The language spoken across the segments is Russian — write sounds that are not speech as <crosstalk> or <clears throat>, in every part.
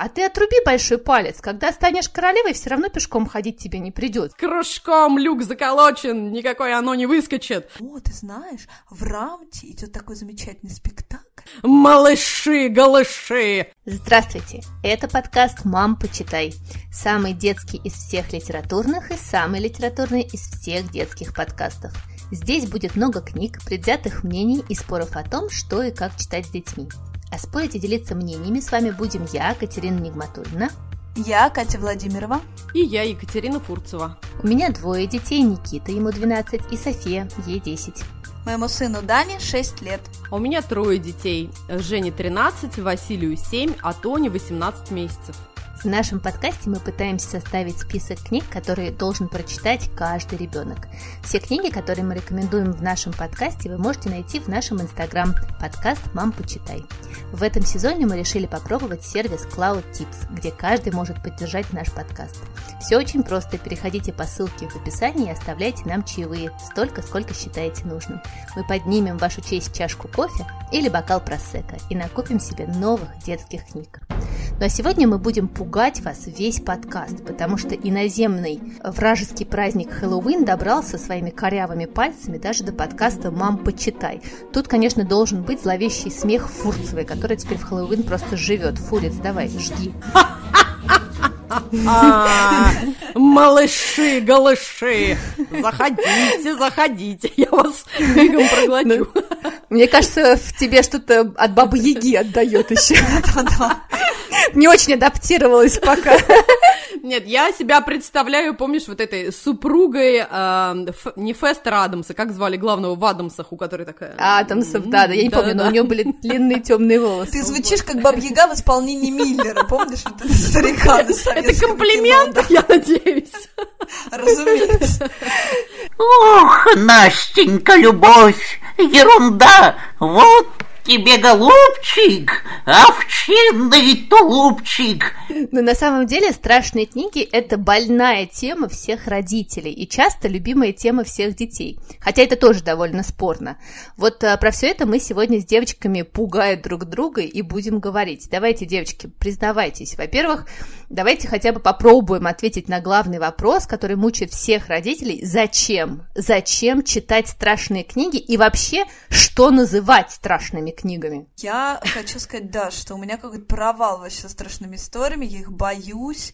А ты отруби большой палец. Когда станешь королевой, все равно пешком ходить тебе не придет. Кружком люк заколочен, никакое оно не выскочит. О, ты знаешь, в Рамте идет такой замечательный спектакль. Малыши, голыши. Здравствуйте, это подкаст «Мам, почитай». Самый детский из всех литературных и самый литературный из всех детских подкастов. Здесь будет много книг, предвзятых мнений и споров о том, что и как читать с детьми. А спорить и делиться мнениями с вами будем я, Катерина Нигматульна. Я Катя Владимирова. И я, Екатерина Фурцева. У меня двое детей, Никита, ему 12, и София, ей 10. Моему сыну Дане 6 лет. А у меня трое детей. Жене 13, Василию 7, а Тоне 18 месяцев. В нашем подкасте мы пытаемся составить список книг, которые должен прочитать каждый ребенок. Все книги, которые мы рекомендуем в нашем подкасте, вы можете найти в нашем инстаграм подкаст «Мам, почитай». В этом сезоне мы решили попробовать сервис Cloud Tips, где каждый может поддержать наш подкаст. Все очень просто. Переходите по ссылке в описании и оставляйте нам чаевые, столько, сколько считаете нужным. Мы поднимем в вашу честь чашку кофе или бокал просека и накупим себе новых детских книг. Ну а сегодня мы будем пугать вас весь подкаст, потому что иноземный вражеский праздник Хэллоуин добрался своими корявыми пальцами даже до подкаста «Мам, почитай». Тут, конечно, должен быть зловещий смех Фурцевой, который теперь в Хэллоуин просто живет. Фурец, давай, жги. А, малыши, голыши, заходите, заходите, я вас мигом проглочу. Мне кажется, в тебе что-то от Бабы Яги отдает еще. Не очень адаптировалась пока. Нет, я себя представляю, помнишь, вот этой супругой, э, ф, не Фестера Адамса, как звали главного в Адамсах, у которой такая... Адамсов, да, да, я не помню, но у нее были длинные темные волосы. Ты звучишь как Баб Яга в исполнении Миллера, помнишь, вот этот старика Это комплимент, я надеюсь. Разумеется. Ох, Настенька, любовь, ерунда, вот тебе, голубчик, овчинный тулупчик. Но на самом деле страшные книги – это больная тема всех родителей и часто любимая тема всех детей. Хотя это тоже довольно спорно. Вот а, про все это мы сегодня с девочками пугая друг друга и будем говорить. Давайте, девочки, признавайтесь. Во-первых, давайте хотя бы попробуем ответить на главный вопрос, который мучает всех родителей. Зачем? Зачем читать страшные книги и вообще, что называть страшными книгами? Я хочу сказать, да, что у меня какой-то провал вообще со страшными историями, я их боюсь.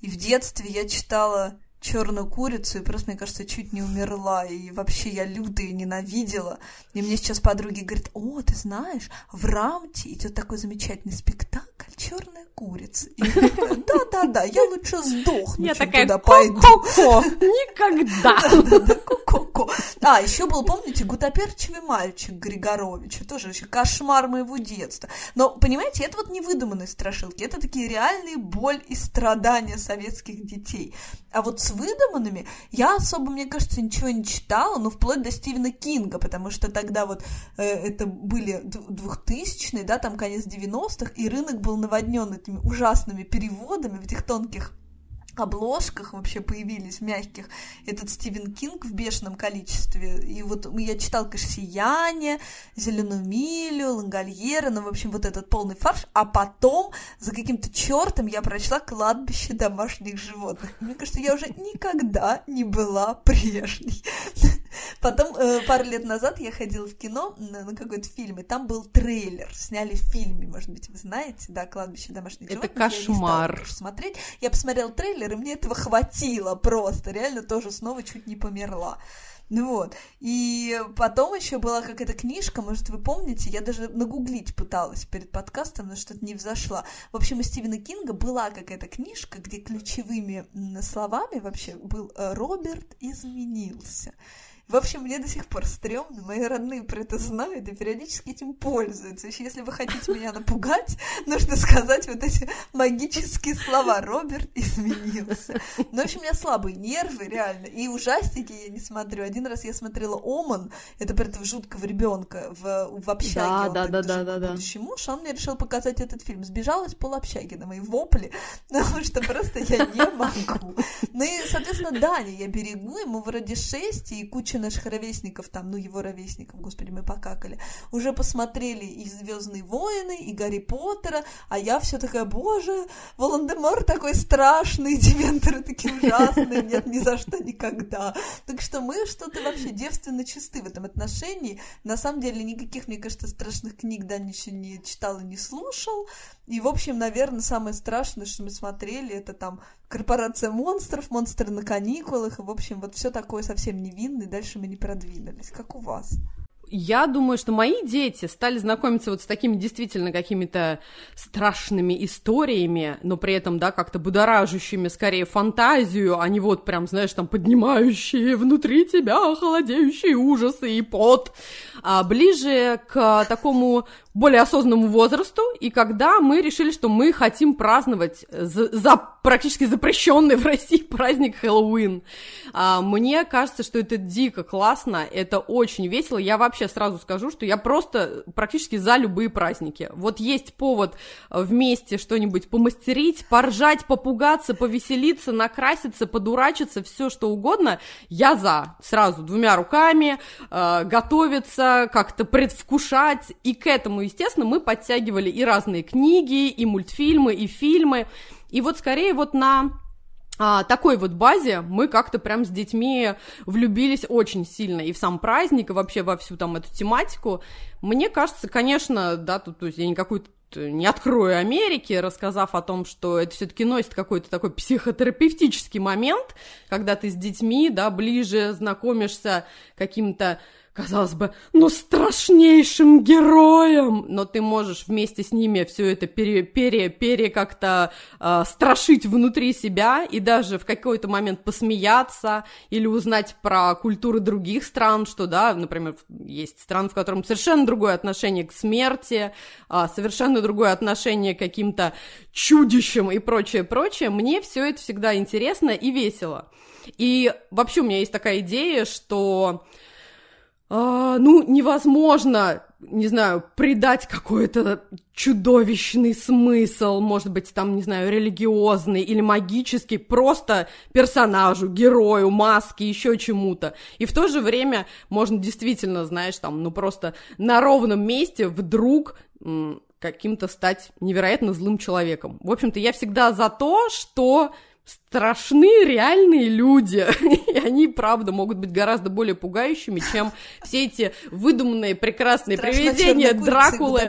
И в детстве я читала черную курицу, и просто, мне кажется, чуть не умерла, и вообще я люто ее ненавидела. И мне сейчас подруги говорят, о, ты знаешь, в Рамте идет такой замечательный спектакль «Черная курица». Да-да-да, я лучше сдохну, Я чем такая, туда пойду. ко-ко-ко, никогда. <laughs> Да-да-да. А, еще был, помните, гутоперчивый мальчик Григоровича, тоже вообще кошмар моего детства. Но, понимаете, это вот не выдуманные страшилки, это такие реальные боль и страдания советских детей. А вот с выдуманными я особо, мне кажется, ничего не читала, ну, вплоть до Стивена Кинга, потому что тогда вот э, это были двухтысячные, да, там конец 90-х, и рынок был наводнен этими ужасными переводами в этих тонких обложках вообще появились мягких этот Стивен Кинг в бешеном количестве. И вот я читал, конечно, «Сияние», «Зеленую милю», «Лангольера», ну, в общем, вот этот полный фарш. А потом за каким-то чертом я прочла «Кладбище домашних животных». Мне кажется, я уже никогда не была прежней. Потом, э, пару лет назад я ходила в кино на, на какой-то фильм, и там был трейлер. Сняли в фильме, может быть, вы знаете, да, «Кладбище домашних Это животных». Стала, кошмар. смотреть. Я посмотрела трейлер, и мне этого хватило просто. Реально тоже снова чуть не померла. Ну вот. И потом еще была какая-то книжка, может, вы помните, я даже нагуглить пыталась перед подкастом, но что-то не взошла. В общем, у Стивена Кинга была какая-то книжка, где ключевыми словами вообще был э, «Роберт изменился». В общем, мне до сих пор стрёмно, мои родные про это знают и периодически этим пользуются. Еще если вы хотите меня напугать, нужно сказать вот эти магические слова. Роберт изменился. Ну, в общем, у меня слабые нервы, реально. И ужастики я не смотрю. Один раз я смотрела Оман, это про этого жуткого ребенка в, в общаге. Да, да, да, да, да, будущий муж, а он мне решил показать этот фильм. Сбежала из полобщаги на мои вопли, <laughs> потому что просто я не могу. Ну и, соответственно, Даня я берегу, ему вроде 6 и куча наших ровесников, там, ну, его ровесников, господи, мы покакали, уже посмотрели и «Звездные войны», и «Гарри Поттера», а я все такая, боже, Волан-де-Мор такой страшный, дементоры такие ужасные, нет, ни за что никогда. Так что мы что-то вообще девственно чисты в этом отношении. На самом деле никаких, мне кажется, страшных книг Дани еще не читал и не слушал. И, в общем, наверное, самое страшное, что мы смотрели, это там корпорация монстров, монстры на каникулах, и, в общем, вот все такое совсем невинное, дальше мы не продвинулись. Как у вас? я думаю, что мои дети стали знакомиться вот с такими действительно какими-то страшными историями, но при этом, да, как-то будоражащими скорее фантазию, а не вот прям, знаешь, там поднимающие внутри тебя холодеющие ужасы и пот, а ближе к такому более осознанному возрасту, и когда мы решили, что мы хотим праздновать за, за практически запрещенный в России праздник Хэллоуин. А, мне кажется, что это дико классно, это очень весело. Я вообще сразу скажу, что я просто практически за любые праздники. Вот есть повод вместе что-нибудь помастерить, поржать, попугаться, повеселиться, накраситься, подурачиться, все что угодно, я за. Сразу двумя руками, э, готовиться, как-то предвкушать, и к этому естественно, мы подтягивали и разные книги, и мультфильмы, и фильмы. И вот скорее вот на а, такой вот базе мы как-то прям с детьми влюбились очень сильно и в сам праздник, и вообще во всю там эту тематику. Мне кажется, конечно, да, тут то есть я никакую не открою Америки, рассказав о том, что это все-таки носит какой-то такой психотерапевтический момент, когда ты с детьми, да, ближе знакомишься каким-то казалось бы, ну, страшнейшим героем, но ты можешь вместе с ними все это пере, пере, пере как-то э, страшить внутри себя и даже в какой-то момент посмеяться или узнать про культуры других стран, что, да, например, есть страны, в котором совершенно другое отношение к смерти, э, совершенно другое отношение к каким-то чудищам и прочее, прочее. Мне все это всегда интересно и весело. И вообще у меня есть такая идея, что а, ну, невозможно, не знаю, придать какой-то чудовищный смысл, может быть, там, не знаю, религиозный или магический, просто персонажу, герою, маске, еще чему-то. И в то же время можно действительно, знаешь, там, ну, просто на ровном месте вдруг каким-то стать невероятно злым человеком. В общем-то, я всегда за то, что страшны реальные люди, <laughs> и они, правда, могут быть гораздо более пугающими, чем все эти выдуманные прекрасные привидения Дракулы.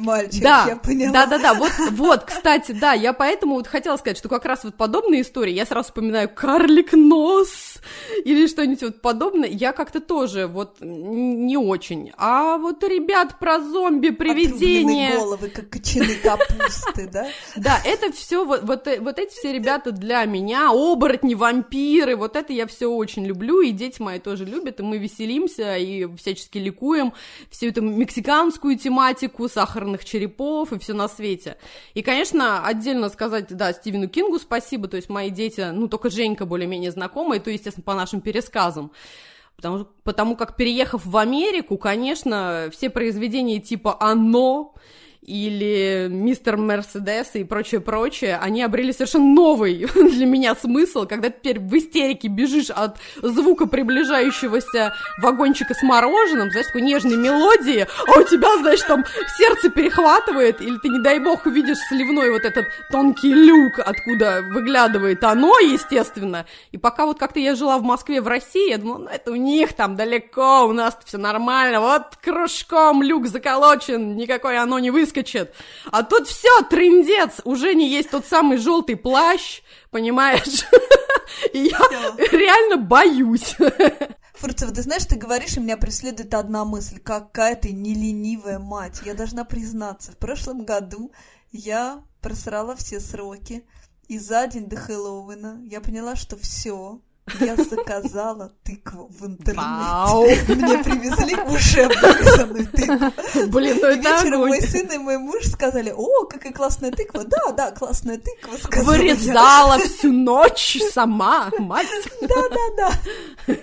мальчик, да, я поняла. Да, да, да, вот, вот, кстати, да, я поэтому вот хотела сказать, что как раз вот подобные истории, я сразу вспоминаю «Карлик нос» или что-нибудь вот подобное, я как-то тоже вот не очень. А вот ребят про зомби, привидения... головы, как кочаны капусты, да? <laughs> Да, это все вот, вот, вот эти все ребята для меня меня, оборотни, вампиры, вот это я все очень люблю, и дети мои тоже любят, и мы веселимся, и всячески ликуем всю эту мексиканскую тематику, сахарных черепов и все на свете. И, конечно, отдельно сказать, да, Стивену Кингу спасибо, то есть мои дети, ну, только Женька более-менее знакомые, то, естественно, по нашим пересказам. Потому, потому как, переехав в Америку, конечно, все произведения типа «Оно», или мистер Мерседес и прочее-прочее, они обрели совершенно новый <laughs> для меня смысл, когда теперь в истерике бежишь от звука приближающегося вагончика с мороженым, знаешь, такой нежной мелодии, а у тебя, знаешь, там сердце перехватывает, или ты, не дай бог, увидишь сливной вот этот тонкий люк, откуда выглядывает оно, естественно. И пока вот как-то я жила в Москве, в России, я думала, ну это у них там далеко, у нас все нормально, вот кружком люк заколочен, никакой оно не выскочит выскочит. А тут все, трендец, уже не есть тот самый желтый плащ, понимаешь? <laughs> И я реально боюсь. Фурцева, ты знаешь, ты говоришь, и меня преследует одна мысль. Какая ты неленивая мать. Я должна признаться, в прошлом году я просрала все сроки. И за день до Хэллоуина я поняла, что все, я заказала тыкву в интернете. Вау. Мне привезли уже вырезанную тыкву. Блин, ну это Вечером мой сын и мой муж сказали, о, какая классная тыква. Да, да, классная тыква. Сказала Вырезала я. всю ночь сама, мать. Да, да, да.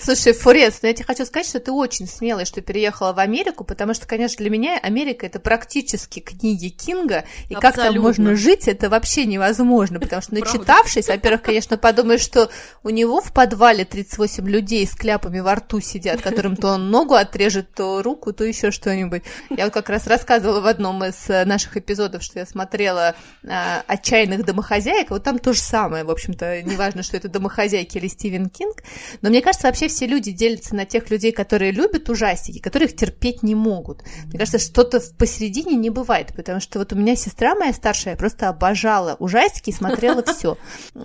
Слушай, Фурец, ну я тебе хочу сказать, что ты очень смелый, что переехала в Америку, потому что, конечно, для меня Америка это практически книги Кинга, и Абсолютно. как там можно жить, это вообще невозможно, потому что начитавшись, во-первых, конечно, подумаешь, что у него в подвале 38 людей с кляпами во рту сидят, которым то он ногу отрежет, то руку, то еще что-нибудь. Я вот как раз рассказывала в одном из э, наших эпизодов, что я смотрела э, «Отчаянных домохозяек», вот там то же самое, в общем-то, неважно, что это домохозяйки или Стивен Кинг, но мне кажется, вообще все люди делятся на тех людей, которые любят ужастики, которые их терпеть не могут. Мне кажется, что-то посередине не бывает, потому что вот у меня сестра моя старшая просто обожала ужастики и смотрела все.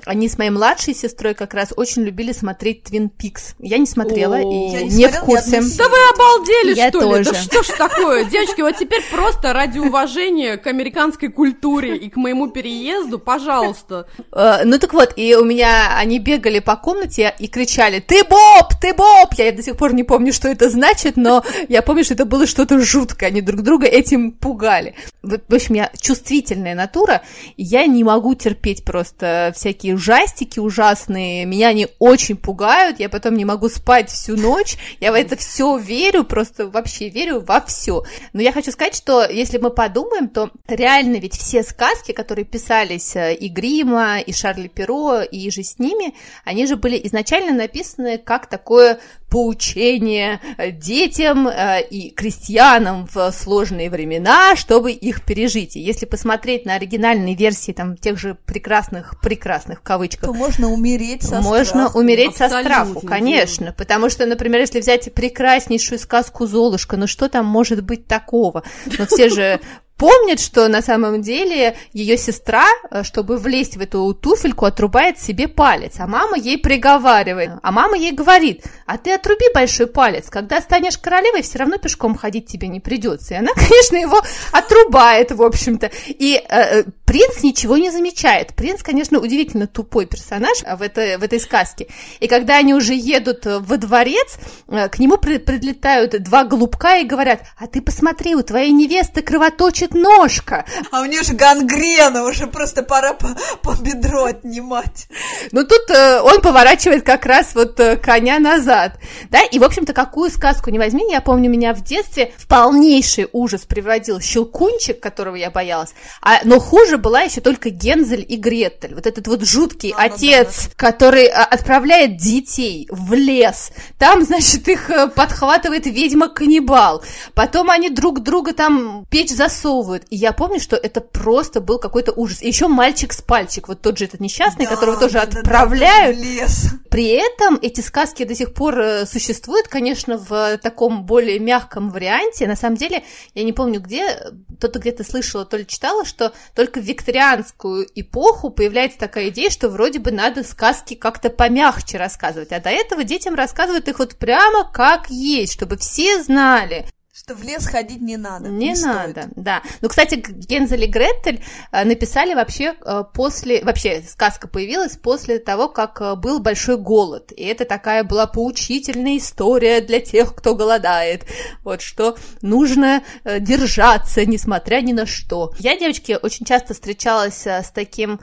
Они с моей младшей сестрой как раз очень любили смотреть Твин Пикс. Я не смотрела и не в курсе. Да вы обалдели, Я что ли? тоже. Да что ж такое? Девочки, вот теперь просто ради уважения к американской культуре и к моему переезду, пожалуйста. Э, Ну так вот, и у меня они бегали по комнате и кричали «Ты Боб! Ты Боб!» Я до сих пор не помню, что это значит, но я помню, что это было что-то жуткое. Они друг друга этим пугали. Вот, В общем, я чувствительная натура, я не могу терпеть просто всякие ужастики ужасные. Меня они очень пугают, я потом не могу спать всю ночь. Я в это все верю, просто вообще верю во все. Но я хочу сказать, что если мы подумаем, то реально ведь все сказки, которые писались э, и Грима, и Шарли Перо, и же с ними, они же были изначально написаны как такое поучение детям э, и крестьянам в сложные времена, чтобы их пережить. И если посмотреть на оригинальные версии там тех же прекрасных, прекрасных в кавычках, То можно умереть со можно страху. умереть со Абсолютно, страху, конечно. Потому что, например, если взять прекраснейшую сказку Золушка, ну что там может быть такого? Но все же помнят, что на самом деле ее сестра, э, чтобы влезть в эту туфельку, отрубает себе палец, а мама ей приговаривает. А мама ей говорит, а ты отруби большой палец, когда станешь королевой, все равно пешком ходить тебе не придется. И она, <laughs> конечно, его отрубает, в общем-то. И э, э, принц ничего не замечает. Принц, конечно, удивительно тупой персонаж э, в этой, в этой сказке. И когда они уже едут э, во дворец, э, к нему при- прилетают два голубка и говорят, а ты посмотри, у твоей невесты кровоточит ножка. А у нее же гангрена, уже просто пора по, по бедро отнимать. Но тут э, он поворачивает как раз вот коня назад, да, и, в общем-то, какую сказку не возьми, я помню, меня в детстве в полнейший ужас приводил Щелкунчик, которого я боялась, а, но хуже была еще только Гензель и Гретель, вот этот вот жуткий А, ну да, отец, который отправляет детей в лес, там, значит, их э, подхватывает ведьма-каннибал, потом они друг друга там печь засовывают, и я помню, что это просто был какой-то ужас, и еще мальчик с пальчик, вот тот же этот несчастный, Да, которого тоже да, да, да, отправляют, в лес. при этом эти сказки до сих пор э, существуют, конечно, в таком более мягком варианте. На самом деле, я не помню где, кто-то где-то слышала, то ли читала, что только в викторианскую эпоху появляется такая идея, что вроде бы надо сказки как-то помягче рассказывать. А до этого детям рассказывают их вот прямо как есть, чтобы все знали. Что в лес ходить не надо. Не, стоит. надо, да. Ну, кстати, Гензель и Гретель э, написали вообще э, после... Вообще, сказка появилась после того, как э, был большой голод. И это такая была поучительная история для тех, кто голодает. Вот что нужно держаться, несмотря ни на что. Я, девочки, очень часто встречалась с таким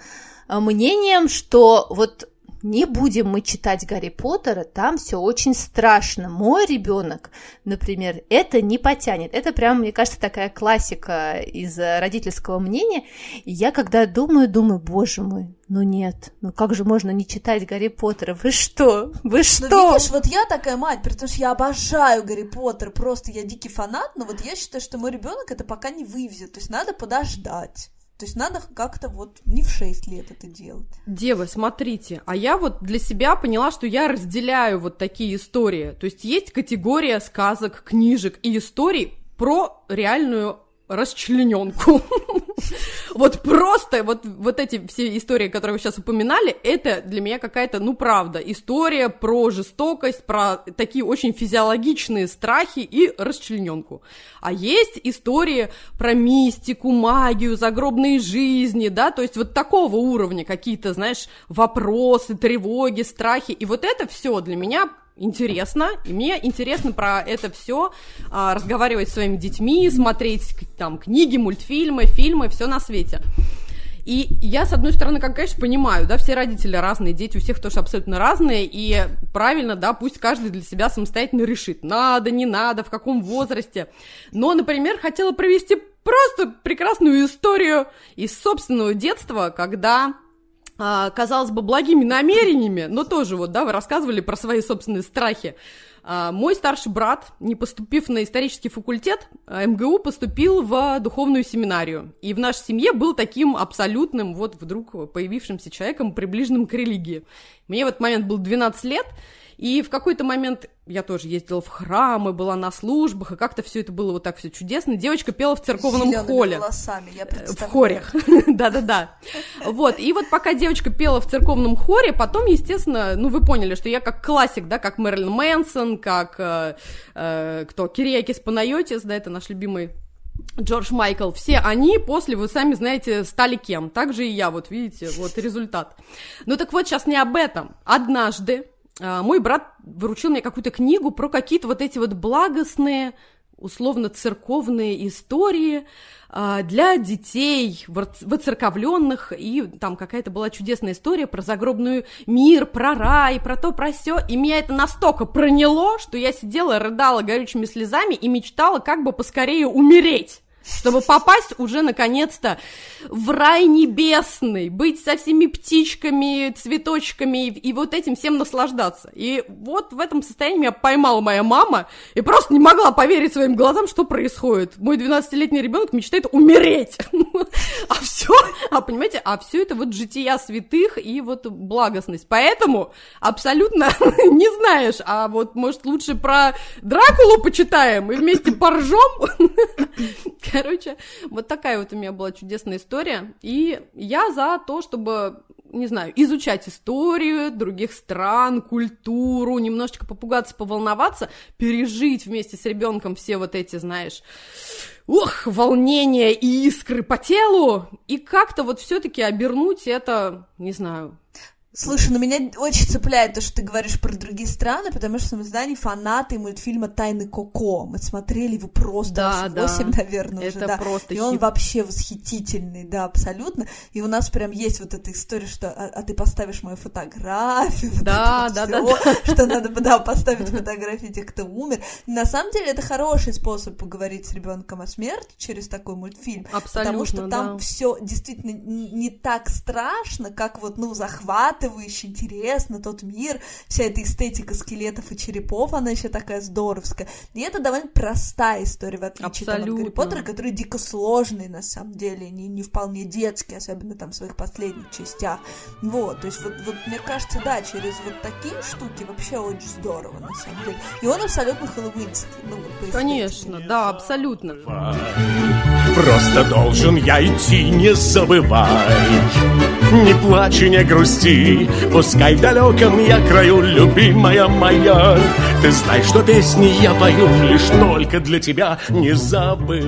мнением, что вот не будем мы читать Гарри Поттера, там все очень страшно. Мой ребенок, например, это не потянет. Это прям, мне кажется, такая классика из родительского мнения. И я когда думаю, думаю, боже мой, ну нет, ну как же можно не читать Гарри Поттера? Вы что? Вы Ну, что? видишь, вот я такая мать, потому что я обожаю Гарри Поттер, просто я дикий фанат, но вот я считаю, что мой ребенок это пока не вывезет, то есть надо подождать. То есть надо как-то вот не в 6 лет это делать. Девы, смотрите, а я вот для себя поняла, что я разделяю вот такие истории. То есть есть категория сказок, книжек и историй про реальную расчлененку. <laughs> <laughs> Вот просто вот, вот эти все истории, которые вы сейчас упоминали, это для меня какая-то, ну, правда, история про жестокость, про такие очень физиологичные страхи и расчлененку. А есть истории про мистику, магию, загробные жизни, да, то есть вот такого уровня какие-то, знаешь, вопросы, тревоги, страхи. И вот это все для меня интересно, и мне интересно про это все а, разговаривать с своими детьми, смотреть там книги, мультфильмы, фильмы, все на свете. И я, с одной стороны, как, конечно, понимаю, да, все родители разные, дети у всех тоже абсолютно разные, и правильно, да, пусть каждый для себя самостоятельно решит, надо, не надо, в каком возрасте. Но, например, хотела провести просто прекрасную историю из собственного детства, когда казалось бы, благими намерениями, но тоже вот, да, вы рассказывали про свои собственные страхи. А, мой старший брат, не поступив на исторический факультет, а, МГУ поступил в духовную семинарию. И в нашей семье был таким абсолютным, вот вдруг появившимся человеком, приближенным к религии. Мне в этот момент было 12 лет, и в какой-то момент я тоже ездила в храмы, была на службах, и как-то все это было вот так все чудесно. Девочка пела в церковном холле. волосами, я В хоре. <laughs> Да-да-да. Вот, и вот пока девочка пела в церковном хоре, потом, естественно, ну, вы поняли, что я как классик, да, как Мэрилин Мэнсон, как э, э, кто, Кириакис Панайотис, да, это наш любимый Джордж Майкл, все они после, вы сами знаете, стали кем. Так же и я, вот видите, вот результат. Ну так вот, сейчас не об этом. Однажды мой брат выручил мне какую-то книгу про какие-то вот эти вот благостные, условно церковные истории а, для детей воцерковленных, и там какая-то была чудесная история про загробную мир, про рай, про то, про все, и меня это настолько проняло, что я сидела, рыдала горючими слезами и мечтала как бы поскорее умереть чтобы попасть уже наконец-то в рай небесный, быть со всеми птичками, цветочками и, и вот этим всем наслаждаться. И вот в этом состоянии меня поймала моя мама и просто не могла поверить своим глазам, что происходит. Мой 12-летний ребенок мечтает умереть. <laughs> А все, а понимаете, а все это вот жития святых и вот благостность. Поэтому абсолютно <laughs> не знаешь, а вот может лучше про Дракулу почитаем и вместе поржем. <laughs> Короче, вот такая вот у меня была чудесная история. И я за то, чтобы не знаю, изучать историю других стран, культуру, немножечко попугаться, поволноваться, пережить вместе с ребенком все вот эти, знаешь, ух, волнения и искры по телу, и как-то вот все-таки обернуть это, не знаю, Слушай, ну меня очень цепляет то, что ты говоришь про другие страны, потому что мы знаем фанаты мультфильма «Тайны Коко». Мы смотрели его просто да, да. 8, <laughs> наверное, это уже, да. Просто и он вообще восхитительный, да, абсолютно. И у нас прям есть вот эта история, что а, а ты поставишь мою фотографию, да, <laughs> вот да, да, да, <laughs> что надо, да, поставить фотографии тех, кто умер. На самом деле это хороший способ поговорить с ребенком о смерти через такой мультфильм, Абсолютно, потому что там да. все действительно не так страшно, как вот, ну, захватывает захватывающе, интересно, тот мир, вся эта эстетика скелетов и черепов, она еще такая здоровская. И это довольно простая история, в отличие там, от Гарри Поттера, который дико сложный, на самом деле, не, не вполне детский, особенно там в своих последних частях. Вот, то есть вот, вот мне кажется, да, через вот такие штуки вообще очень здорово, на самом деле. И он абсолютно хэллоуинский. Ну, вот, Конечно, да, абсолютно. Просто должен я идти, не забывай Не плачь и не грусти Пускай в далеком я краю, любимая моя Ты знаешь, что песни я пою Лишь только для тебя, не забывай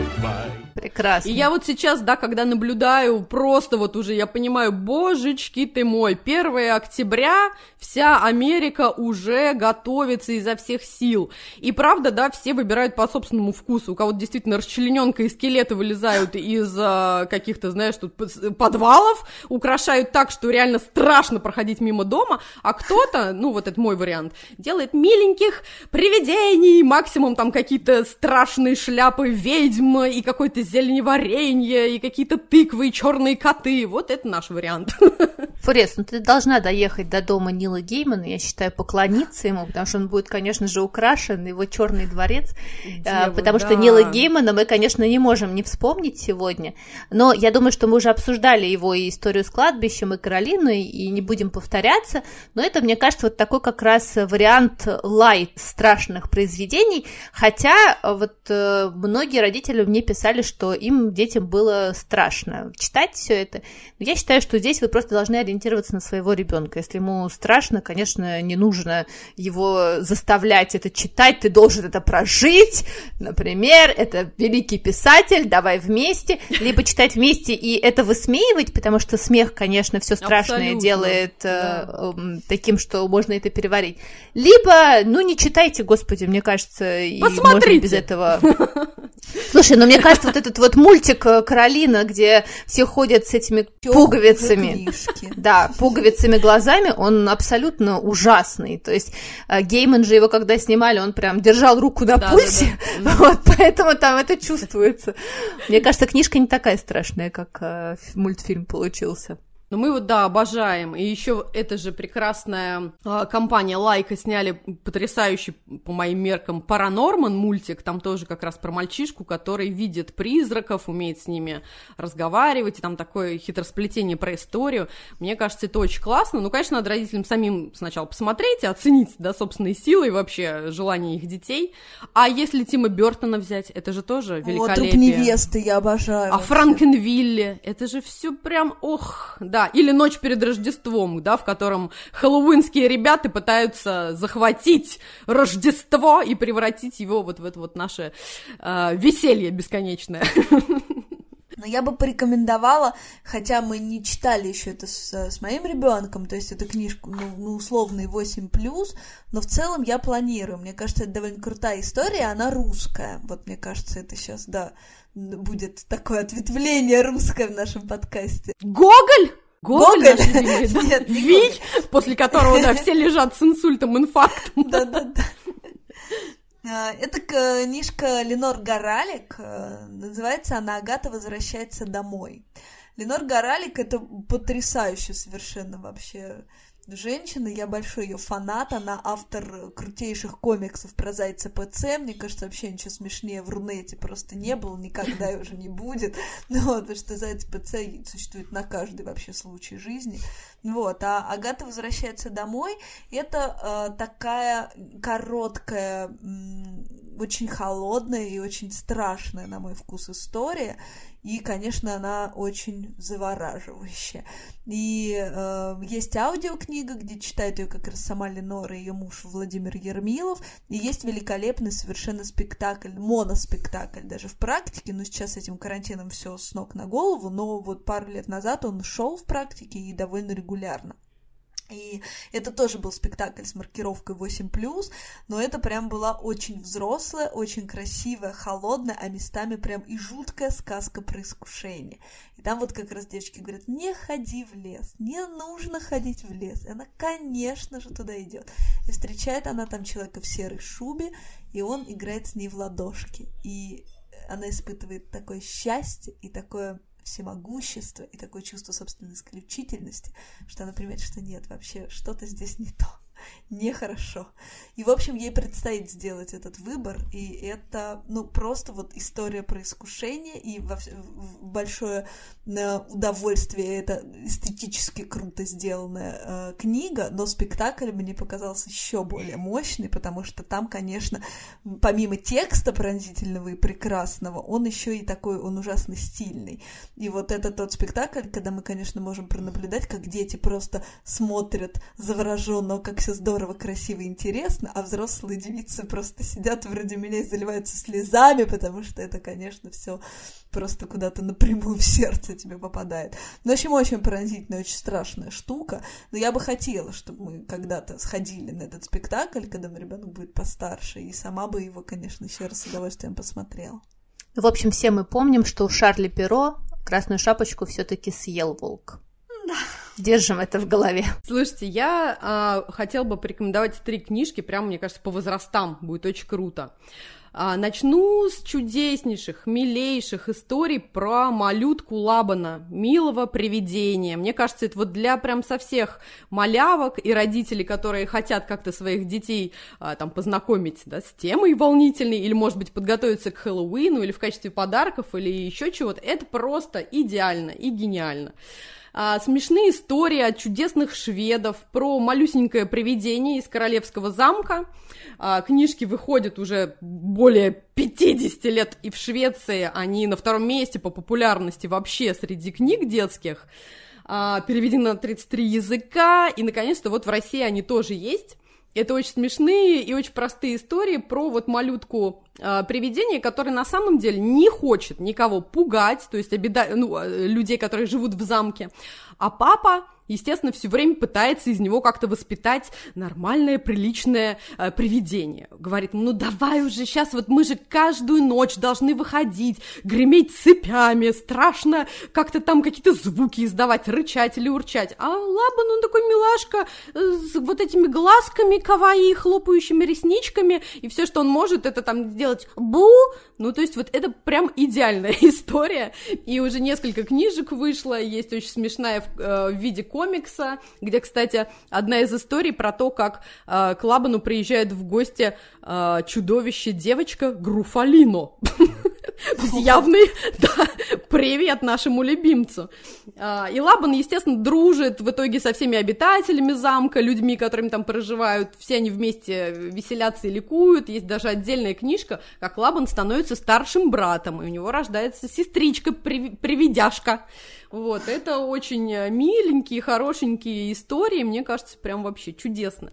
Прекрасно. И я вот сейчас, да, когда наблюдаю, просто вот уже я понимаю, божечки ты мой, 1 октября, вся Америка уже готовится изо всех сил. И правда, да, все выбирают по собственному вкусу. У кого-то действительно расчлененка и скелеты вылезают из а, каких-то, знаешь, тут подвалов, украшают так, что реально страшно проходить мимо дома, а кто-то, ну вот это мой вариант, делает миленьких привидений, максимум там какие-то страшные шляпы ведьмы и какой-то зеленеваренье, и какие-то тыквы, и черные коты. Вот это наш вариант. <laughs> Фурес, ну ты должна доехать до дома Нила Геймана, я считаю, поклониться ему, потому что он будет, конечно же, украшен, его черный дворец, а, Девы, потому да. что Нила Геймана мы, конечно, не можем не вспомнить сегодня, но я думаю, что мы уже обсуждали его и историю с кладбищем, и Каролину, и не будем повторяться, но это, мне кажется, вот такой как раз вариант лайт страшных произведений, хотя вот э, многие родители мне писали, что им, детям, было страшно читать все это. Но я считаю, что здесь вы просто должны ориентироваться на своего ребенка. Если ему страшно, конечно, не нужно его заставлять это читать, ты должен это прожить. Например, это великий писатель, давай вместе. Либо читать вместе и это высмеивать, потому что смех, конечно, все страшное Абсолютно. делает да. э, таким, что можно это переварить. Либо, ну, не читайте, господи, мне кажется, и можно без этого. Слушай, ну мне кажется, вот этот вот мультик э, Каролина, где все ходят с этими пуговицами. Да, пуговицами глазами, он абсолютно ужасный. То есть э, Гейман же его, когда снимали, он прям держал руку на да, пульсе. Да, да. <laughs> Вот, поэтому там это чувствуется. Мне кажется, книжка не такая страшная, как э, мультфильм получился. Но мы вот, да, обожаем. И еще эта же прекрасная э, компания Лайка сняли потрясающий, по моим меркам, Паранорман мультик. Там тоже как раз про мальчишку, который видит призраков, умеет с ними разговаривать, и там такое хитросплетение про историю. Мне кажется, это очень классно. Ну, конечно, надо родителям самим сначала посмотреть и оценить, да, собственные силы и вообще желания их детей. А если Тима Бертона взять, это же тоже великолепие. Вот труп невесты я обожаю. А Франкенвилле, это же все прям, ох, да. Или Ночь перед Рождеством, да, в котором хэллоуинские ребята пытаются захватить Рождество и превратить его вот в это вот наше э, веселье бесконечное. Но я бы порекомендовала, хотя мы не читали еще это с, с моим ребенком, то есть эту книжку, ну, ну, условный 8+, но в целом я планирую. Мне кажется, это довольно крутая история, она русская. Вот мне кажется, это сейчас, да, будет такое ответвление русское в нашем подкасте. Гоголь? Гоголь, Гоголь? наш любимый, да? Нет, не Вий, после которого, да, все лежат с инсультом, инфарктом. Да-да-да. А, это книжка Ленор Горалик, э, называется она «Агата возвращается домой». Ленор Горалик — это потрясающе совершенно вообще женщина, я большой ее фанат, она автор крутейших комиксов про Зайца ПЦ, мне кажется, вообще ничего смешнее в Рунете просто не было, никогда и уже не будет, <laughs> ну, вот, потому что Зайц ПЦ существует на каждый вообще случай жизни, вот, а Агата возвращается домой, это э, такая короткая, очень холодная и очень страшная, на мой вкус, история, и, конечно, она очень завораживающая. И э, есть аудиокнига, где читает ее как раз сама Ленора и ее муж Владимир Ермилов, и есть великолепный совершенно спектакль, моноспектакль даже в практике, но сейчас с этим карантином все с ног на голову, но вот пару лет назад он шел в практике и довольно регулярно. И это тоже был спектакль с маркировкой 8+, но это прям была очень взрослая, очень красивая, холодная, а местами прям и жуткая сказка про искушение. И там вот как раз девочки говорят, не ходи в лес, не нужно ходить в лес. И она, конечно же, туда идет. И встречает она там человека в серой шубе, и он играет с ней в ладошки. И она испытывает такое счастье и такое всемогущество и такое чувство собственной исключительности, что она понимает, что нет, вообще что-то здесь не то нехорошо. И, в общем, ей предстоит сделать этот выбор, и это, ну, просто вот история про искушение, и во, большое э, удовольствие, это эстетически круто сделанная э, книга, но спектакль мне показался еще более мощный, потому что там, конечно, помимо текста пронзительного и прекрасного, он еще и такой, он ужасно стильный. И вот это тот спектакль, когда мы, конечно, можем пронаблюдать, как дети просто смотрят завороженно, как все здорово, красиво, интересно, а взрослые девицы просто сидят вроде меня и заливаются слезами, потому что это, конечно, все просто куда-то напрямую в сердце тебе попадает. Ну, в общем, очень поразительная, очень страшная штука, но я бы хотела, чтобы мы когда-то сходили на этот спектакль, когда мой ребенок будет постарше, и сама бы его, конечно, еще раз с удовольствием посмотрела. В общем, все мы помним, что у Шарли Перо красную шапочку все-таки съел волк. Да. Держим это в голове. Слушайте, я э, хотела бы порекомендовать три книжки, прямо, мне кажется, по возрастам, будет очень круто. А, начну с чудеснейших, милейших историй про малютку Лабана, милого привидения. Мне кажется, это вот для прям со всех малявок и родителей, которые хотят как-то своих детей а, там познакомить да, с темой волнительной, или, может быть, подготовиться к Хэллоуину, или в качестве подарков, или еще чего-то. Это просто идеально и гениально а, смешные истории от чудесных шведов про малюсенькое привидение из королевского замка. А, книжки выходят уже более 50 лет, и в Швеции они на втором месте по популярности вообще среди книг детских. А, переведены на 33 языка, и, наконец-то, вот в России они тоже есть. Это очень смешные и очень простые истории про вот малютку э, привидение, которое на самом деле не хочет никого пугать, то есть обеда... ну, э, людей, которые живут в замке, а папа естественно, все время пытается из него как-то воспитать нормальное, приличное э, привидение. Говорит, ну давай уже сейчас, вот мы же каждую ночь должны выходить, греметь цепями, страшно как-то там какие-то звуки издавать, рычать или урчать. А Лабан, он такой милашка с вот этими глазками каваи, хлопающими ресничками, и все, что он может, это там делать бу. Ну, то есть вот это прям идеальная <laughs> история. И уже несколько книжек вышло, есть очень смешная э, в виде комикса, где, кстати, одна из историй про то, как э, к Лабану приезжает в гости э, чудовище-девочка Груфалино. <laughs> Явный, да, привет нашему любимцу. А, и Лабан, естественно, дружит в итоге со всеми обитателями замка, людьми, которыми там проживают, все они вместе веселятся и ликуют, есть даже отдельная книжка, как Лабан становится старшим братом, и у него рождается сестричка-привидяшка. Вот, это очень миленькие, хорошенькие истории, мне кажется, прям вообще чудесно.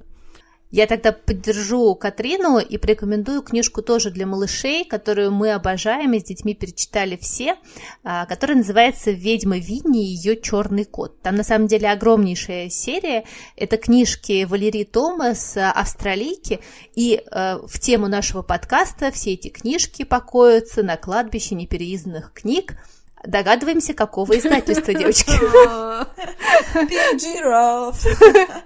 Я тогда поддержу Катрину и порекомендую книжку тоже для малышей, которую мы обожаем и с детьми перечитали все, а, которая называется «Ведьма Винни и ее черный кот». Там на самом деле огромнейшая серия. Это книжки Валерии Томас, австралийки, и э, в тему нашего подкаста все эти книжки покоятся на кладбище непереизданных книг – Догадываемся, какого издательства, девочки. <laughs> Жираф. <laughs>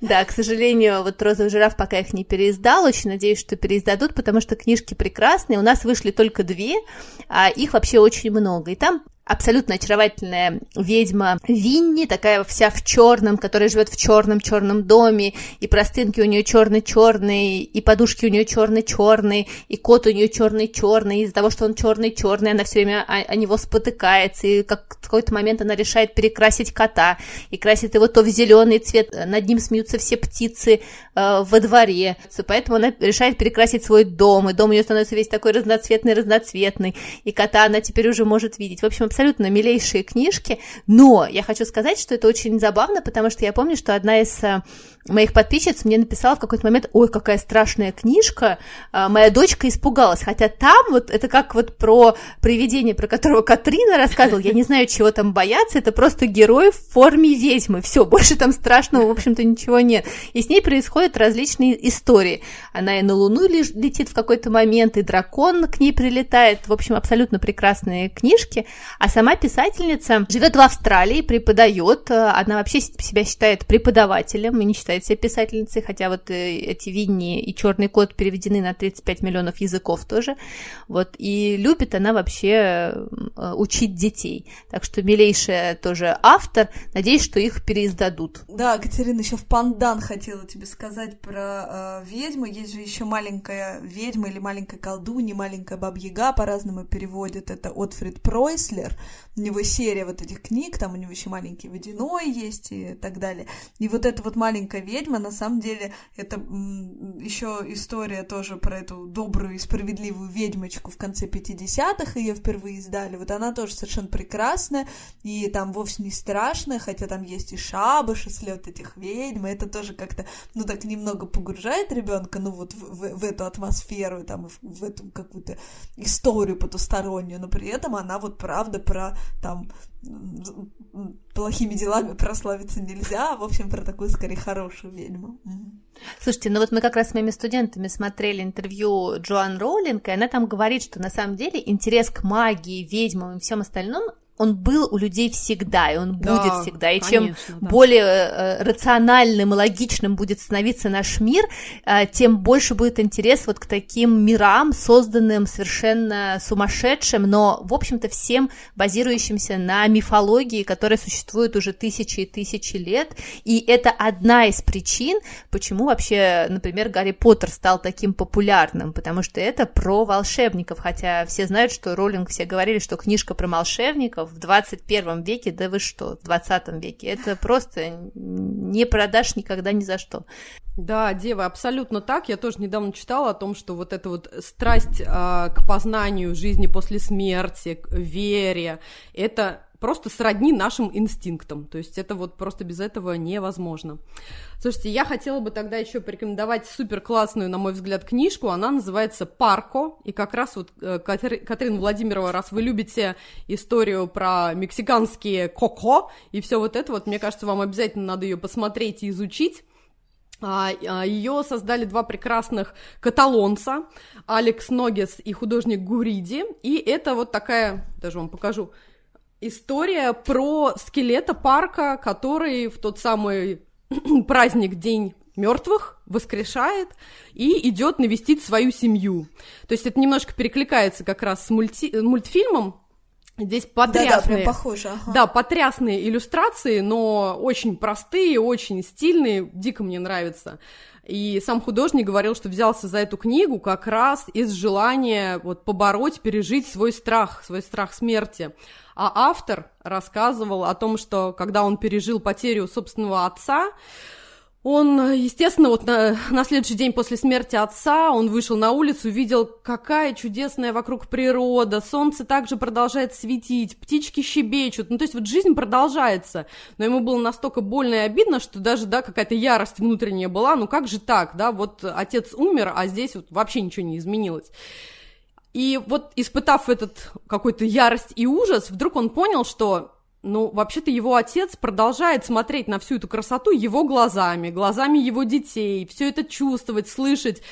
Да, к сожалению, вот «Розовый жираф» пока их не переиздал. Очень надеюсь, что переиздадут, потому что книжки прекрасные. У нас вышли только две, а их вообще очень много. И там абсолютно очаровательная ведьма Винни, такая вся в черном, которая живет в черном черном доме, и простынки у нее черный-черный, и подушки у нее черный-черный, и кот у нее черный-черный, из-за того, что он черный-черный, она все время о, о него спотыкается, и как в какой-то момент она решает перекрасить кота, и красит его то в зеленый цвет, над ним смеются все птицы э, во дворе, поэтому она решает перекрасить свой дом, и дом у нее становится весь такой разноцветный-разноцветный, и кота она теперь уже может видеть. В общем, абсолютно милейшие книжки, но я хочу сказать, что это очень забавно, потому что я помню, что одна из э, моих подписчиц мне написала в какой-то момент, ой, какая страшная книжка, а, моя дочка испугалась, хотя там вот это как вот про привидение, про которого Катрина рассказывала, я не знаю, чего там бояться, это просто герой в форме ведьмы, все, больше там страшного, в общем-то, ничего нет. И с ней происходят различные истории. Она и на Луну летит в какой-то момент, и дракон к ней прилетает, в общем, абсолютно прекрасные книжки, а сама писательница живет в Австралии, преподает, она вообще себя считает преподавателем, и не считает себя писательницей, хотя вот э, эти Винни и Черный кот переведены на 35 миллионов языков тоже. Вот, и любит она вообще э, учить детей. Так что милейшая тоже автор. Надеюсь, что их переиздадут. Да, Катерина, еще в пандан хотела тебе сказать про э, ведьму. Есть же еще маленькая ведьма или маленькая колдунья, маленькая бабьяга, по-разному переводят. Это Отфрид Пройслер. У него серия вот этих книг, там у него еще маленький водяной есть и так далее. И вот эта вот маленькая ведьма, на самом деле, это еще история тоже про эту добрую и справедливую ведьмочку в конце 50-х, ее впервые издали. Вот она тоже совершенно прекрасная, и там вовсе не страшная, хотя там есть и шабаш, и слет этих ведьм, и это тоже как-то, ну, так немного погружает ребенка, ну, вот в, в, в эту атмосферу, там, в, в эту какую-то историю потустороннюю, но при этом она вот правда про, там, плохими делами прославиться нельзя, в общем, про такую, скорее, хорошую ведьму. Слушайте, ну вот мы как раз с моими студентами смотрели интервью Джоан Роулинг, и она там говорит, что на самом деле интерес к магии, ведьмам и всем остальном он был у людей всегда, и он да, будет всегда. И конечно, чем да. более э, рациональным и логичным будет становиться наш мир, э, тем больше будет интерес вот к таким мирам, созданным совершенно сумасшедшим, но, в общем-то, всем базирующимся на мифологии, которая существует уже тысячи и тысячи лет. И это одна из причин, почему вообще, например, Гарри Поттер стал таким популярным, потому что это про волшебников, хотя все знают, что Роллинг все говорили, что книжка про волшебников, в 21 веке, да вы что, в 20 веке, это просто не продашь никогда ни за что. Да, Дева, абсолютно так. Я тоже недавно читала о том, что вот эта вот страсть э, к познанию жизни после смерти, к вере, это просто сродни нашим инстинктам. То есть это вот просто без этого невозможно. Слушайте, я хотела бы тогда еще порекомендовать супер классную, на мой взгляд, книжку. Она называется «Парко». И как раз вот, э, Катрин Владимирова, раз вы любите историю про мексиканские коко и все вот это, вот мне кажется, вам обязательно надо ее посмотреть и изучить. А, а, ее создали два прекрасных каталонца, Алекс Ногес и художник Гуриди, и это вот такая, даже вам покажу, история про скелета парка, который в тот самый <clears throat> праздник День мертвых, воскрешает и идет навестить свою семью. То есть это немножко перекликается как раз с мульти... мультфильмом, Здесь потрясные, да, да, похоже, ага. да, потрясные иллюстрации, но очень простые, очень стильные, дико мне нравится. И сам художник говорил, что взялся за эту книгу как раз из желания вот побороть, пережить свой страх, свой страх смерти. А автор рассказывал о том, что когда он пережил потерю собственного отца, он, естественно, вот на, на следующий день после смерти отца он вышел на улицу, увидел, какая чудесная вокруг природа, солнце также продолжает светить, птички щебечут, ну, то есть вот жизнь продолжается, но ему было настолько больно и обидно, что даже, да, какая-то ярость внутренняя была, ну, как же так, да, вот отец умер, а здесь вот вообще ничего не изменилось. И вот испытав этот какой-то ярость и ужас, вдруг он понял, что ну, вообще-то его отец продолжает смотреть на всю эту красоту его глазами, глазами его детей, все это чувствовать, слышать.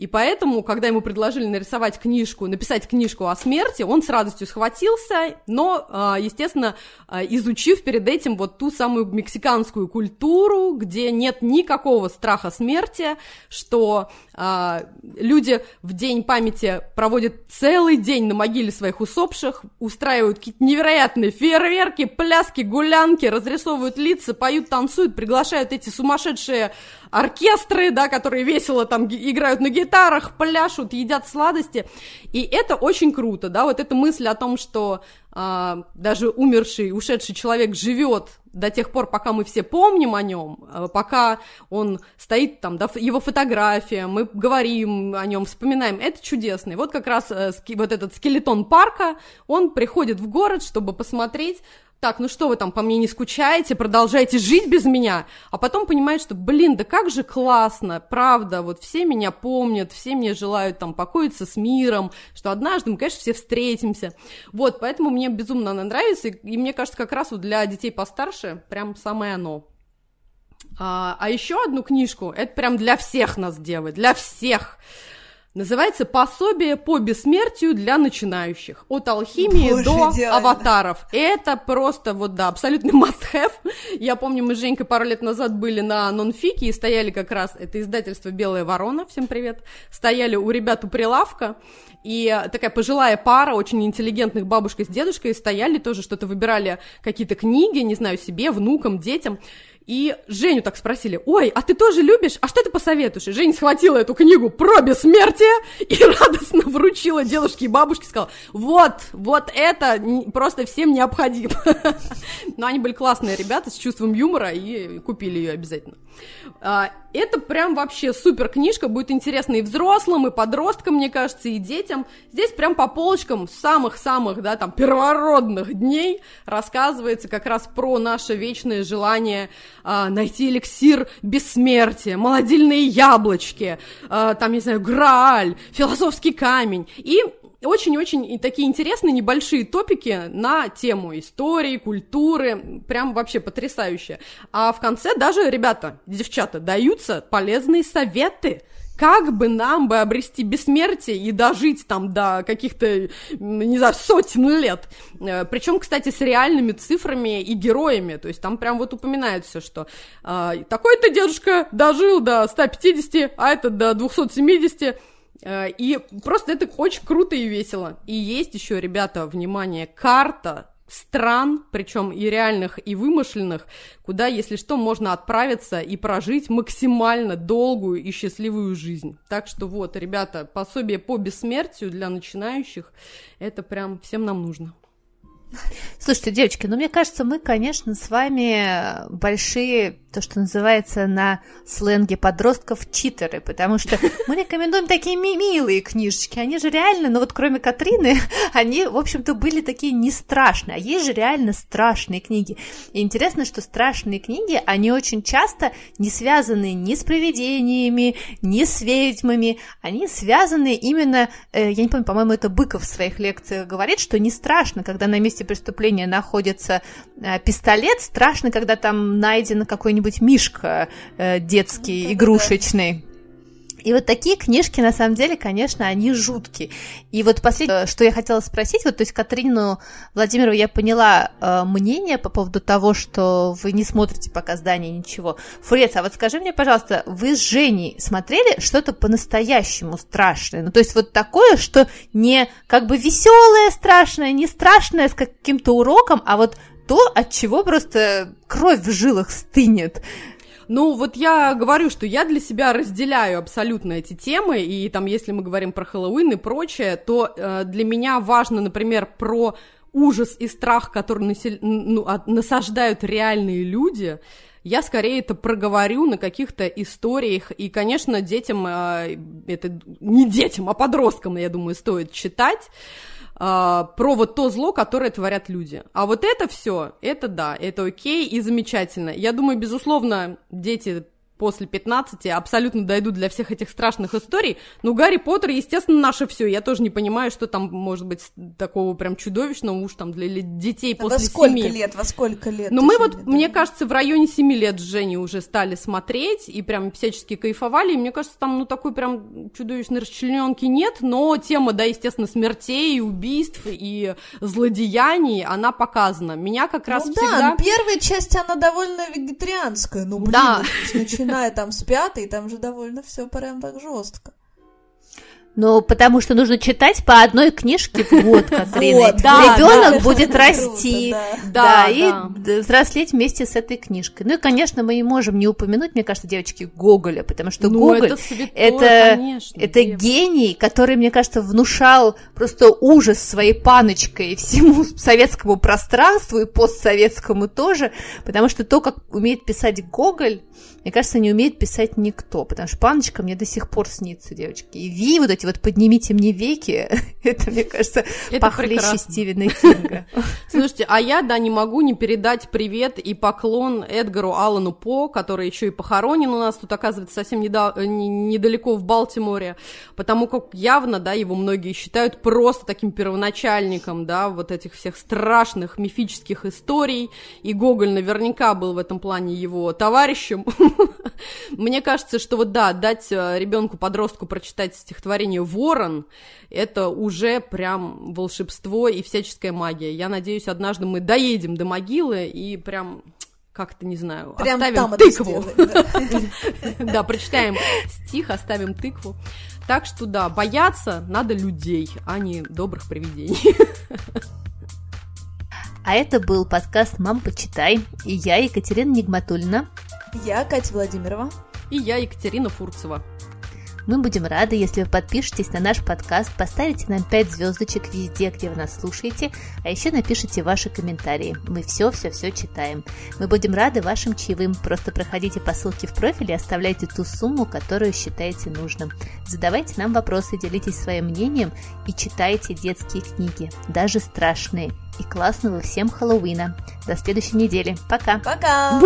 И поэтому, когда ему предложили нарисовать книжку, написать книжку о смерти, он с радостью схватился, но, а, естественно, а, изучив перед этим вот ту самую мексиканскую культуру, где нет никакого страха смерти, что а, люди в день памяти проводят целый день на могиле своих усопших, устраивают какие-то невероятные фейерверки, пляски, гулянки, разрисовывают лица, поют, танцуют, приглашают эти сумасшедшие оркестры, да, которые весело там играют на гитарах, пляшут, едят сладости. И это очень круто, да, вот эта мысль о том, что а, даже умерший, ушедший человек живет до тех пор, пока мы все помним о нем, а, пока он стоит там, да, его фотография, мы говорим о нем, вспоминаем, это чудесно. И вот как раз э, вот этот скелетон парка, он приходит в город, чтобы посмотреть так, ну что вы там по мне не скучаете, продолжаете жить без меня, а потом понимает, что, блин, да как же классно, правда, вот все меня помнят, все мне желают там покоиться с миром, что однажды мы, конечно, все встретимся. Вот, поэтому мне безумно она нравится, и, и мне кажется, как раз вот для детей постарше прям самое оно. А, а еще одну книжку, это прям для всех нас делает, для всех. Называется «Пособие по бессмертию для начинающих». От алхимии Боже, до идеально. аватаров. Это просто, вот да, абсолютно <laughs> must-have. Я помню, мы с Женькой пару лет назад были на нонфике и стояли как раз, это издательство «Белая ворона», всем привет, стояли у ребят у прилавка, и такая пожилая пара, очень интеллигентных бабушка с дедушкой, стояли тоже, что-то выбирали какие-то книги, не знаю, себе, внукам, детям. И Женю так спросили, ой, а ты тоже любишь? А что ты посоветуешь? И Женя схватила эту книгу про бессмертие и <laughs> радостно вручила девушке и бабушке, сказала, вот, вот это просто всем необходимо. <laughs> Но они были классные ребята с чувством юмора и купили ее обязательно. А, это прям вообще супер книжка, будет интересно и взрослым, и подросткам, мне кажется, и детям. Здесь прям по полочкам самых-самых, да, там, первородных дней рассказывается как раз про наше вечное желание а, найти эликсир бессмертия, молодильные яблочки, а, там, не знаю, Грааль, философский камень. И очень-очень такие интересные небольшие топики на тему истории, культуры, прям вообще потрясающе. А в конце даже, ребята, девчата, даются полезные советы, как бы нам бы обрести бессмертие и дожить там до каких-то, не знаю, сотен лет. Э, Причем, кстати, с реальными цифрами и героями. То есть там прям вот упоминается, что э, такой-то дедушка дожил до 150, а этот до 270. Э, и просто это очень круто и весело. И есть еще, ребята, внимание, карта стран, причем и реальных, и вымышленных, куда, если что, можно отправиться и прожить максимально долгую и счастливую жизнь. Так что вот, ребята, пособие по бессмертию для начинающих, это прям всем нам нужно. Слушайте, девочки, ну мне кажется, мы, конечно, с вами большие, то, что называется на сленге подростков, читеры, потому что мы рекомендуем такие ми милые книжечки. Они же реально, ну вот кроме Катрины, <laughs> они, в общем-то, были такие не страшные, а есть же реально страшные книги. И интересно, что страшные книги, они очень часто не связаны ни с привидениями, ни с ведьмами, они связаны именно, э, я не помню, по-моему, это Быков в своих лекциях говорит, что не страшно, когда на месте преступления находится э, пистолет, страшно, когда там найден какой-нибудь мишка э, детский, игрушечный. И вот такие книжки, на самом деле, конечно, они жуткие. И вот последнее, что я хотела спросить, вот, то есть Катрину Владимирову я поняла э, мнение по поводу того, что вы не смотрите пока здание ничего. Фурец, а вот скажи мне, пожалуйста, вы с Женей смотрели что-то по-настоящему страшное? Ну, то есть вот такое, что не как бы веселое страшное, не страшное с каким-то уроком, а вот то, от чего просто кровь в жилах стынет. Ну, вот я говорю, что я для себя разделяю абсолютно эти темы, и там, если мы говорим про Хэллоуин и прочее, то э, для меня важно, например, про ужас и страх, который насел... ну, насаждают реальные люди, я скорее это проговорю на каких-то историях, и, конечно, детям, э, это не детям, а подросткам, я думаю, стоит читать, а, про вот то зло, которое творят люди. А вот это все, это да, это окей и замечательно. Я думаю, безусловно, дети после 15 абсолютно дойдут для всех этих страшных историй. Но Гарри Поттер, естественно, наше все. Я тоже не понимаю, что там может быть такого прям чудовищного уж там для детей а после во сколько 7. лет, во сколько лет? Но мы вот, да? мне кажется, в районе 7 лет с Женей уже стали смотреть и прям всячески кайфовали. И мне кажется, там, ну, такой прям чудовищной расчлененки нет, но тема, да, естественно, смертей, убийств и злодеяний, она показана. Меня как раз ну, всегда... да, первая часть, она довольно вегетарианская, ну, блин, да. Начиная там с пятой, там же довольно все прям так жестко. Ну, потому что нужно читать по одной книжке в год, <laughs> Катрина. Вот, да, Ребенок да, будет круто, расти, да. да, Да, и да. взрослеть вместе с этой книжкой. Ну и, конечно, мы не можем не упомянуть, мне кажется, девочки, Гоголя, потому что Ну, Гоголь это святое, это, конечно, это гений, который, мне кажется, внушал просто ужас своей паночкой всему советскому пространству и постсоветскому тоже, потому что то, как умеет писать Гоголь, мне кажется, не умеет писать никто, потому что паночка мне до сих пор снится, девочки. И Ви, вот эти вот «Поднимите мне веки», это, мне кажется, Это похлеще прекрасно. Стивена Кинга. <laughs> Слушайте, а я, да, не могу не передать привет и поклон Эдгару Аллану По, который еще и похоронен у нас тут, оказывается, совсем э, не- недалеко в Балтиморе, потому как явно, да, его многие считают просто таким первоначальником, да, вот этих всех страшных мифических историй, и Гоголь наверняка был в этом плане его товарищем. <laughs> Мне кажется, что вот, да, дать ребенку-подростку прочитать стихотворение «Ворон», это уже прям волшебство и всяческая магия. Я надеюсь, однажды мы доедем до могилы и прям как-то, не знаю, Прям оставим там тыкву. <laughs> Да, прочитаем стих, оставим тыкву. Так что, да, бояться надо людей, а не добрых привидений. <laughs> А это был подкаст «Мам, почитай», и я, Екатерина Нигматульна. Я Катя Владимирова. И я, Екатерина Фурцева. Мы будем рады, если вы подпишетесь на наш подкаст, поставите нам 5 звездочек везде, где вы нас слушаете, а еще напишите ваши комментарии. Мы все-все-все читаем. Мы будем рады вашим чаевым. Просто проходите по ссылке в профиле и оставляйте ту сумму, которую считаете нужным. Задавайте нам вопросы, делитесь своим мнением и читайте детские книги, даже страшные. И классного всем Хэллоуина. До следующей недели. Пока! Пока!